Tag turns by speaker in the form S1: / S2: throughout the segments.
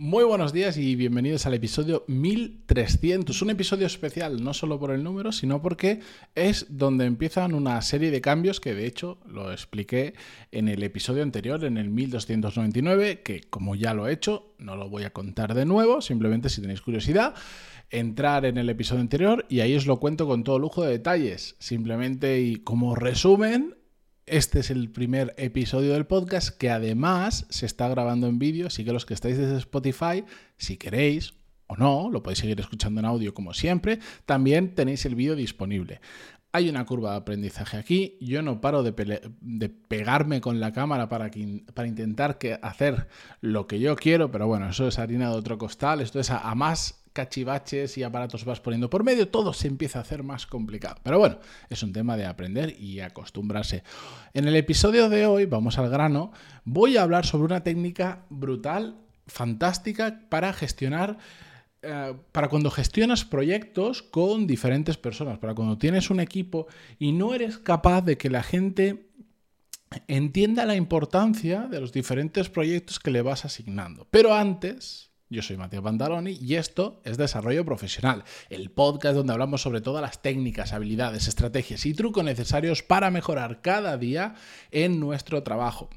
S1: Muy buenos días y bienvenidos al episodio 1300. Un episodio especial no solo por el número, sino porque es donde empiezan una serie de cambios que de hecho lo expliqué en el episodio anterior, en el 1299, que como ya lo he hecho, no lo voy a contar de nuevo, simplemente si tenéis curiosidad, entrar en el episodio anterior y ahí os lo cuento con todo lujo de detalles. Simplemente y como resumen, este es el primer episodio del podcast que además se está grabando en vídeo, así que los que estáis desde Spotify, si queréis o no, lo podéis seguir escuchando en audio como siempre, también tenéis el vídeo disponible. Hay una curva de aprendizaje aquí, yo no paro de, pegarme con la cámara para, intentar que hacer lo que yo quiero, pero bueno, eso es harina de otro costal, esto es a más cachivaches y aparatos vas poniendo por medio, todo se empieza a hacer más complicado. Pero bueno, es un tema de aprender y acostumbrarse. En el episodio de hoy, vamos al grano, voy a hablar sobre una técnica brutal, fantástica para gestionar eh, para cuando gestionas proyectos con diferentes personas, para cuando tienes un equipo y no eres capaz de que la gente entienda la importancia de los diferentes proyectos que le vas asignando. Pero antes, yo soy Mateo Pantaloni y esto es Desarrollo Profesional, el podcast donde hablamos sobre todas las técnicas, habilidades, estrategias y trucos necesarios para mejorar cada día en nuestro trabajo.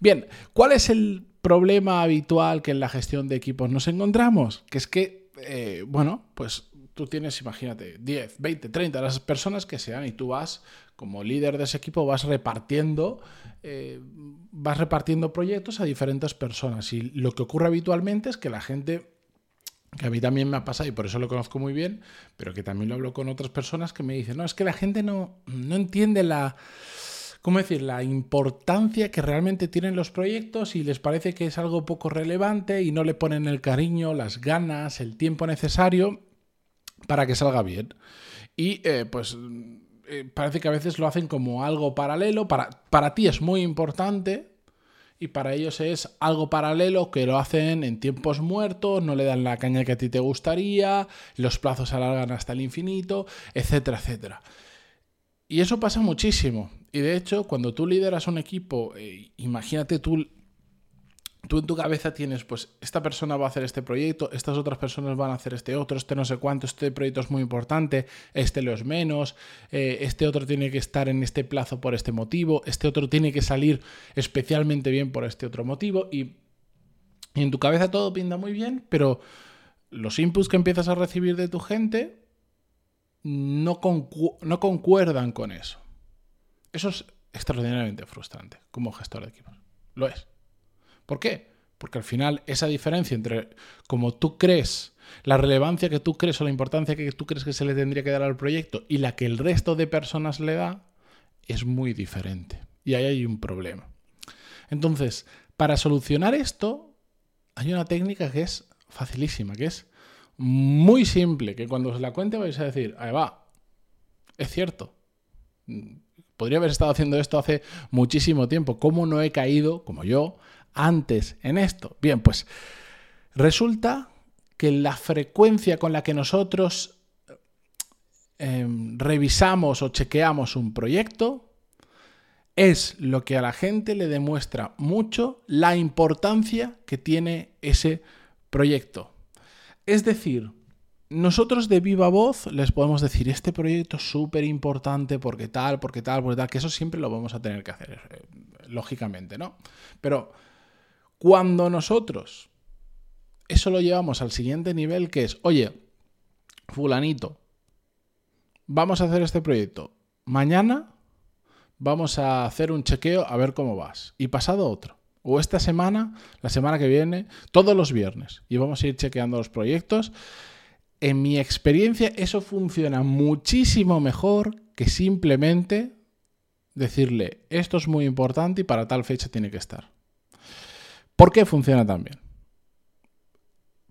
S1: Bien, ¿cuál es el problema habitual que en la gestión de equipos nos encontramos? Que es que, eh, bueno, pues tú tienes, imagínate, 10, 20, 30, las personas que sean y tú vas como líder de ese equipo vas repartiendo, eh, vas repartiendo proyectos a diferentes personas. Y lo que ocurre habitualmente es que la gente, que a mí también me ha pasado y por eso lo conozco muy bien, pero que también lo hablo con otras personas que me dicen, no, es que la gente no, no entiende la... ¿Cómo decir? La importancia que realmente tienen los proyectos y les parece que es algo poco relevante y no le ponen el cariño, las ganas, el tiempo necesario para que salga bien. Y eh, pues eh, parece que a veces lo hacen como algo paralelo. Para, para ti es muy importante y para ellos es algo paralelo que lo hacen en tiempos muertos, no le dan la caña que a ti te gustaría, los plazos se alargan hasta el infinito, etcétera, etcétera. Y eso pasa muchísimo. Y de hecho, cuando tú lideras un equipo, eh, imagínate tú tú en tu cabeza tienes, pues esta persona va a hacer este proyecto, estas otras personas van a hacer este otro, este no sé cuánto, este proyecto es muy importante, este lo es menos, eh, este otro tiene que estar en este plazo por este motivo, este otro tiene que salir especialmente bien por este otro motivo y, en tu cabeza todo pinta muy bien, pero los inputs que empiezas a recibir de tu gente no, no concuerdan con eso. Eso es extraordinariamente frustrante como gestor de equipos. Lo es. ¿Por qué? Porque al final esa diferencia entre como tú crees, la relevancia que tú crees o la importancia que tú crees que se le tendría que dar al proyecto y la que el resto de personas le da, es muy diferente. Y ahí hay un problema. Entonces, para solucionar esto, hay una técnica que es facilísima, que es muy simple, que cuando os la cuente vais a decir, ahí va, es cierto. Podría haber estado haciendo esto hace muchísimo tiempo. ¿Cómo no he caído, como yo, antes en esto? Bien, pues resulta que la frecuencia con la que nosotros em, revisamos o chequeamos un proyecto es lo que a la gente le demuestra mucho la importancia que tiene ese proyecto. Es decir, nosotros de viva voz les podemos decir, este proyecto es súper importante porque tal, porque tal, porque tal, que eso siempre lo vamos a tener que hacer, eh, lógicamente, ¿no? Pero cuando nosotros eso lo llevamos al siguiente nivel, que es, oye, fulanito, vamos a hacer este proyecto. Mañana vamos a hacer un chequeo a ver cómo vas. Y pasado otro. O esta semana, la semana que viene, todos los viernes. Y vamos a ir chequeando los proyectos. En mi experiencia, eso funciona muchísimo mejor que simplemente decirle, esto es muy importante y para tal fecha tiene que estar. ¿Por qué funciona tan bien?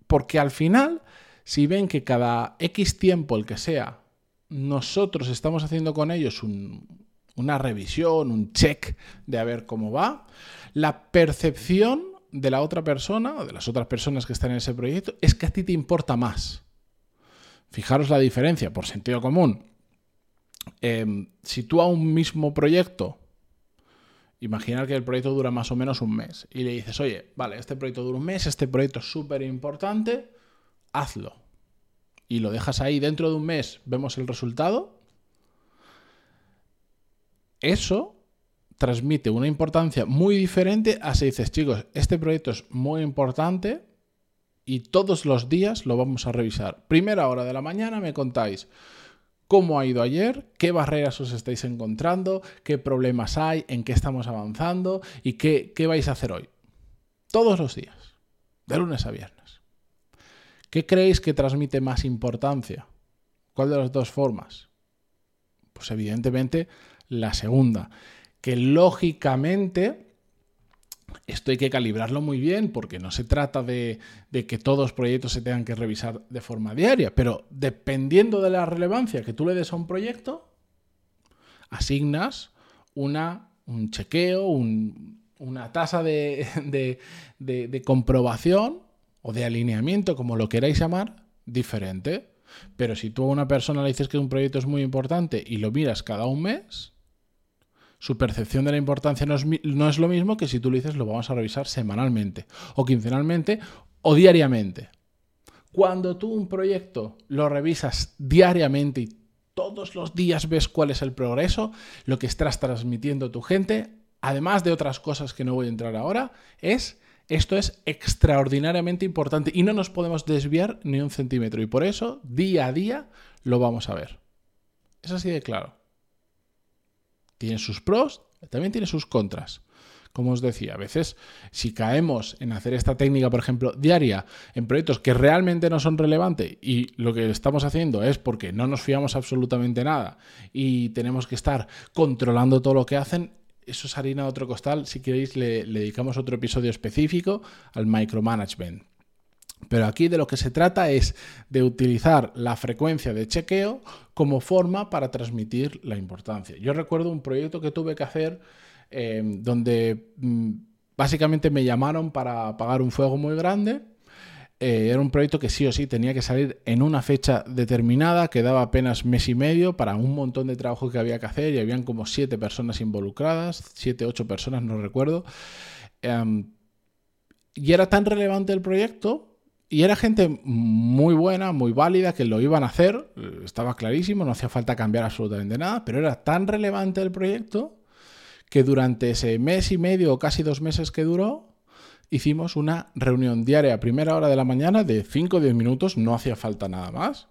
S1: Porque al final, si ven que cada X tiempo, el que sea, nosotros estamos haciendo con ellos una revisión, un check de a ver cómo va, la percepción de la otra persona o de las otras personas que están en ese proyecto es que a ti te importa más. Fijaros la diferencia, por sentido común. Em, si tú a un mismo proyecto imaginar que el proyecto dura más o menos un mes y le dices, oye, vale, este proyecto dura un mes, este proyecto es súper importante, hazlo. Y lo dejas ahí, dentro de un mes vemos el resultado. Eso transmite una importancia muy diferente a si dices, chicos, este proyecto es muy importante y todos los días lo vamos a revisar. Primera hora de la mañana me contáis cómo ha ido ayer, qué barreras os estáis encontrando, qué problemas hay, en qué estamos avanzando y qué, qué vais a hacer hoy. Todos los días, de lunes a viernes. ¿Qué creéis que transmite más importancia? ¿Cuál de las dos formas? Pues evidentemente la segunda, que lógicamente esto hay que calibrarlo muy bien porque no se trata de, que todos los proyectos se tengan que revisar de forma diaria, pero dependiendo de la relevancia que tú le des a un proyecto, asignas una, un chequeo, una tasa de, de comprobación o de alineamiento, como lo queráis llamar, diferente. Pero si tú a una persona le dices que un proyecto es muy importante y lo miras cada un mes, su percepción de la importancia no es, lo mismo que si tú le dices lo vamos a revisar semanalmente o quincenalmente o diariamente. Cuando tú un proyecto lo revisas diariamente y todos los días ves cuál es el progreso, lo que estás transmitiendo a tu gente, además de otras cosas que no voy a entrar ahora, es esto es extraordinariamente importante y no nos podemos desviar ni un centímetro y por eso día a día lo vamos a ver. Es así de claro. Tiene sus pros, también tiene sus contras. Como os decía, a veces si caemos en hacer esta técnica, por ejemplo, diaria, en proyectos que realmente no son relevantes y lo que estamos haciendo es porque no nos fiamos absolutamente nada y tenemos que estar controlando todo lo que hacen, eso es harina de otro costal. Si queréis, le, le dedicamos otro episodio específico al micromanagement. Pero aquí de lo que se trata es de utilizar la frecuencia de chequeo como forma para transmitir la importancia. Yo recuerdo un proyecto que tuve que hacer em, donde mm, básicamente me llamaron para apagar un fuego muy grande. Eh, era un proyecto que sí o sí tenía que salir en una fecha determinada, quedaba apenas mes y medio para un montón de trabajo que había que hacer y habían como siete personas involucradas, siete, ocho personas, no recuerdo. Em, y era tan relevante el proyecto y era gente muy buena, muy válida, que lo iban a hacer, estaba clarísimo, no hacía falta cambiar absolutamente nada, pero era tan relevante el proyecto que durante ese mes y medio o casi dos meses que duró, hicimos una reunión diaria a primera hora de la mañana de 5 o 10 minutos, no hacía falta nada más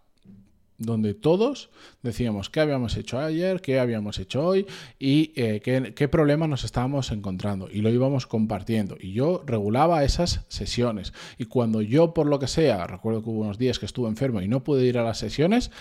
S1: donde todos decíamos qué habíamos hecho ayer, qué habíamos hecho hoy y eh, qué, qué problema nos estábamos encontrando. Y lo íbamos compartiendo. Y yo regulaba esas sesiones. Y cuando yo, por lo que sea, recuerdo que hubo unos días que estuve enfermo y no pude ir a las sesiones,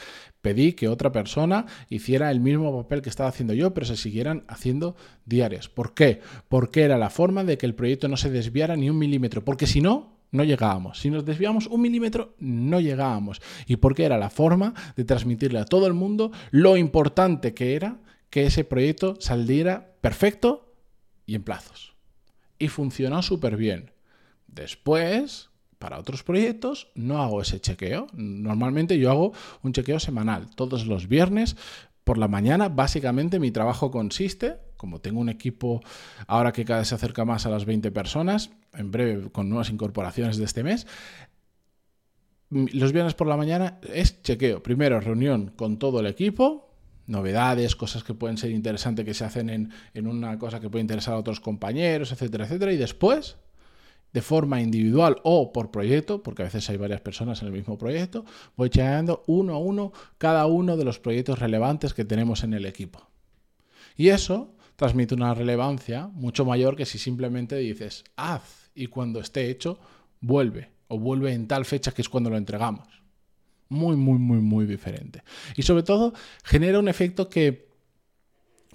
S1: pedí que otra persona hiciera el mismo papel que estaba haciendo yo, pero se siguieran haciendo diarias. ¿Por qué? Porque era la forma de que el proyecto no se desviara ni un milímetro. Porque si no, no llegábamos. Si nos desviamos un milímetro, no llegábamos. ¿Y porque era la forma de transmitirle a todo el mundo lo importante que era que ese proyecto saliera perfecto y en plazos? Y funcionó súper bien. Después, para otros proyectos, no hago ese chequeo. Normalmente yo hago un chequeo semanal. Todos los viernes por la mañana, básicamente mi trabajo consiste, como tengo un equipo ahora que cada vez se acerca más a las 20 personas, en breve con nuevas incorporaciones de este mes, los viernes por la mañana es chequeo. Primero, reunión con todo el equipo, novedades, cosas que pueden ser interesantes que se hacen en, en, una cosa que puede interesar a otros compañeros, etcétera, etcétera. Y después, de forma individual o por proyecto, porque a veces hay varias personas en el mismo proyecto, voy chequeando uno a uno cada uno de los proyectos relevantes que tenemos en el equipo. Y eso transmite una relevancia mucho mayor que si simplemente dices, haz y cuando esté hecho, vuelve o vuelve en tal fecha que es cuando lo entregamos. Muy, muy, muy, muy diferente. Y sobre todo genera un efecto que,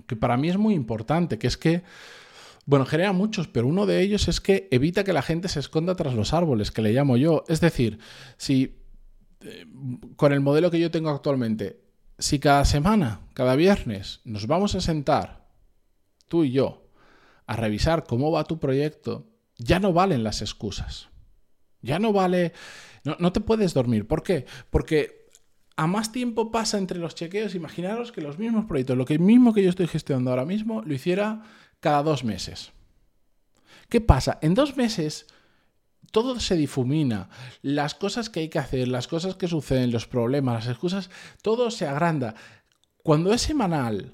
S1: que para mí es muy importante, que es que bueno, genera muchos, pero uno de ellos es que evita que la gente se esconda tras los árboles, que le llamo yo. Es decir, si eh, con el modelo que yo tengo actualmente, si cada semana, cada viernes, nos vamos a sentar, tú y yo, a revisar cómo va tu proyecto, ya no valen las excusas. Ya no vale... No, te puedes dormir. ¿Por qué? Porque a más tiempo pasa entre los chequeos, imaginaros que los mismos proyectos, lo que mismo que yo estoy gestionando ahora mismo, lo hiciera cada dos meses. ¿Qué pasa? En dos meses todo se difumina, las cosas que hay que hacer, las cosas que suceden, los problemas, las excusas, todo se agranda. Cuando es semanal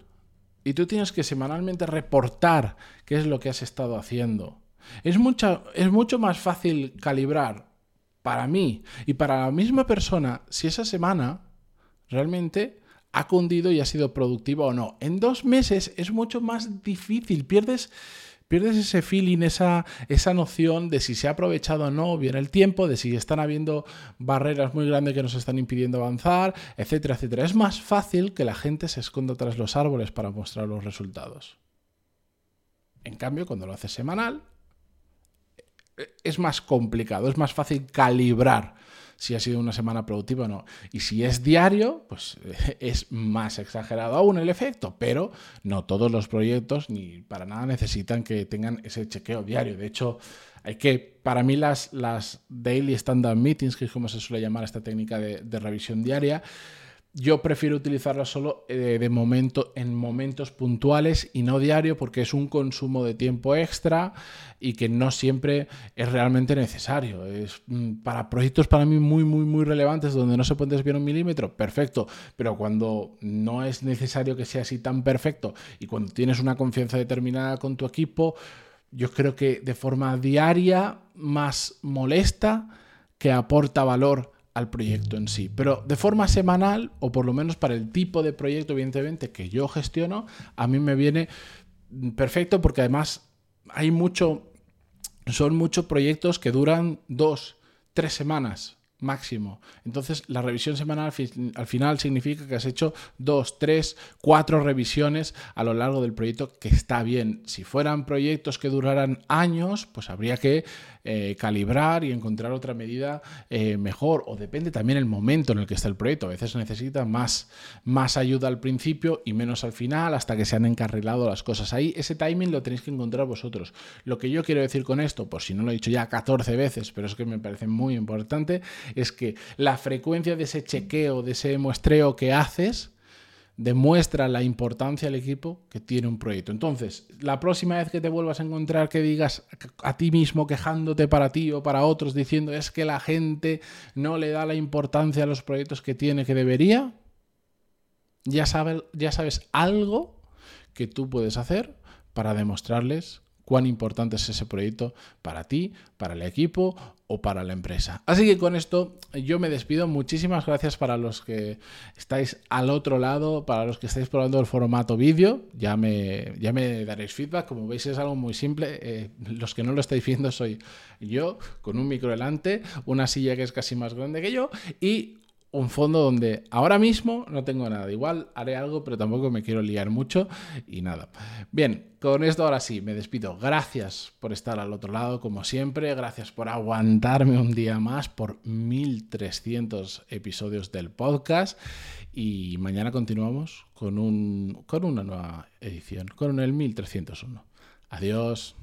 S1: y tú tienes que semanalmente reportar qué es lo que has estado haciendo, es, es mucho más fácil calibrar para mí y para la misma persona si esa semana realmente ha cundido y ha sido productiva o no. En dos meses es mucho más difícil, pierdes pierdes ese feeling, esa, esa noción de si se ha aprovechado o no bien el tiempo, de si están habiendo barreras muy grandes que nos están impidiendo avanzar, etcétera, etcétera. Es más fácil que la gente se esconda tras los árboles para mostrar los resultados. En cambio, cuando lo haces semanal, es más complicado, es más fácil calibrar si ha sido una semana productiva o no. Y si es diario, pues es más exagerado aún el efecto, pero no todos los proyectos ni para nada necesitan que tengan ese chequeo diario. De hecho, hay que, para mí las, las daily standard meetings, que es como se suele llamar esta técnica de revisión diaria, yo prefiero utilizarla solo eh, de momento en momentos puntuales y no diario porque es un consumo de tiempo extra y que no siempre es realmente necesario. Es mm, para proyectos para mí muy muy muy relevantes donde no se puede desviar un milímetro, perfecto, pero cuando no es necesario que sea así tan perfecto y cuando tienes una confianza determinada con tu equipo, yo creo que de forma diaria más molesta que aporta valor al proyecto en sí. Pero de forma semanal, o por lo menos para el tipo de proyecto, evidentemente, que yo gestiono, a mí me viene perfecto porque además hay mucho, son muchos proyectos que duran dos, tres semanas máximo. Entonces, la revisión semanal al final significa que has hecho dos, tres, cuatro revisiones a lo largo del proyecto, que está bien. Si fueran proyectos que duraran años, pues habría que eh, calibrar y encontrar otra medida eh, mejor. O depende también el momento en el que está el proyecto. A veces necesita más, más ayuda al principio y menos al final, hasta que se han encarrilado las cosas. Ahí ese timing lo tenéis que encontrar vosotros. Lo que yo quiero decir con esto, por si no lo he dicho ya 14 veces, pero es que me parece muy importante, es que la frecuencia de ese chequeo, de ese muestreo que haces, demuestra la importancia al equipo que tiene un proyecto. Entonces, la próxima vez que te vuelvas a encontrar que digas a ti mismo quejándote para ti o para otros diciendo es que la gente no le da la importancia a los proyectos que tiene que debería, ya, ya sabes algo que tú puedes hacer para demostrarles cuán importante es ese proyecto para ti, para el equipo o para la empresa. Así que con esto yo me despido. Muchísimas gracias para los que estáis al otro lado, para los que estáis probando el formato vídeo. Ya me, ya me daréis feedback. Como veis es algo muy simple. Eh, los que no lo estáis viendo soy yo con un micro delante, una silla que es casi más grande que yo y un fondo donde ahora mismo no tengo nada. Igual haré algo, pero tampoco me quiero liar mucho y nada. Bien, con esto ahora sí, me despido. Gracias por estar al otro lado, como siempre. Gracias por aguantarme un día más por 1300 episodios del podcast. Y mañana continuamos con, un, con una nueva edición, con el 1301. Adiós.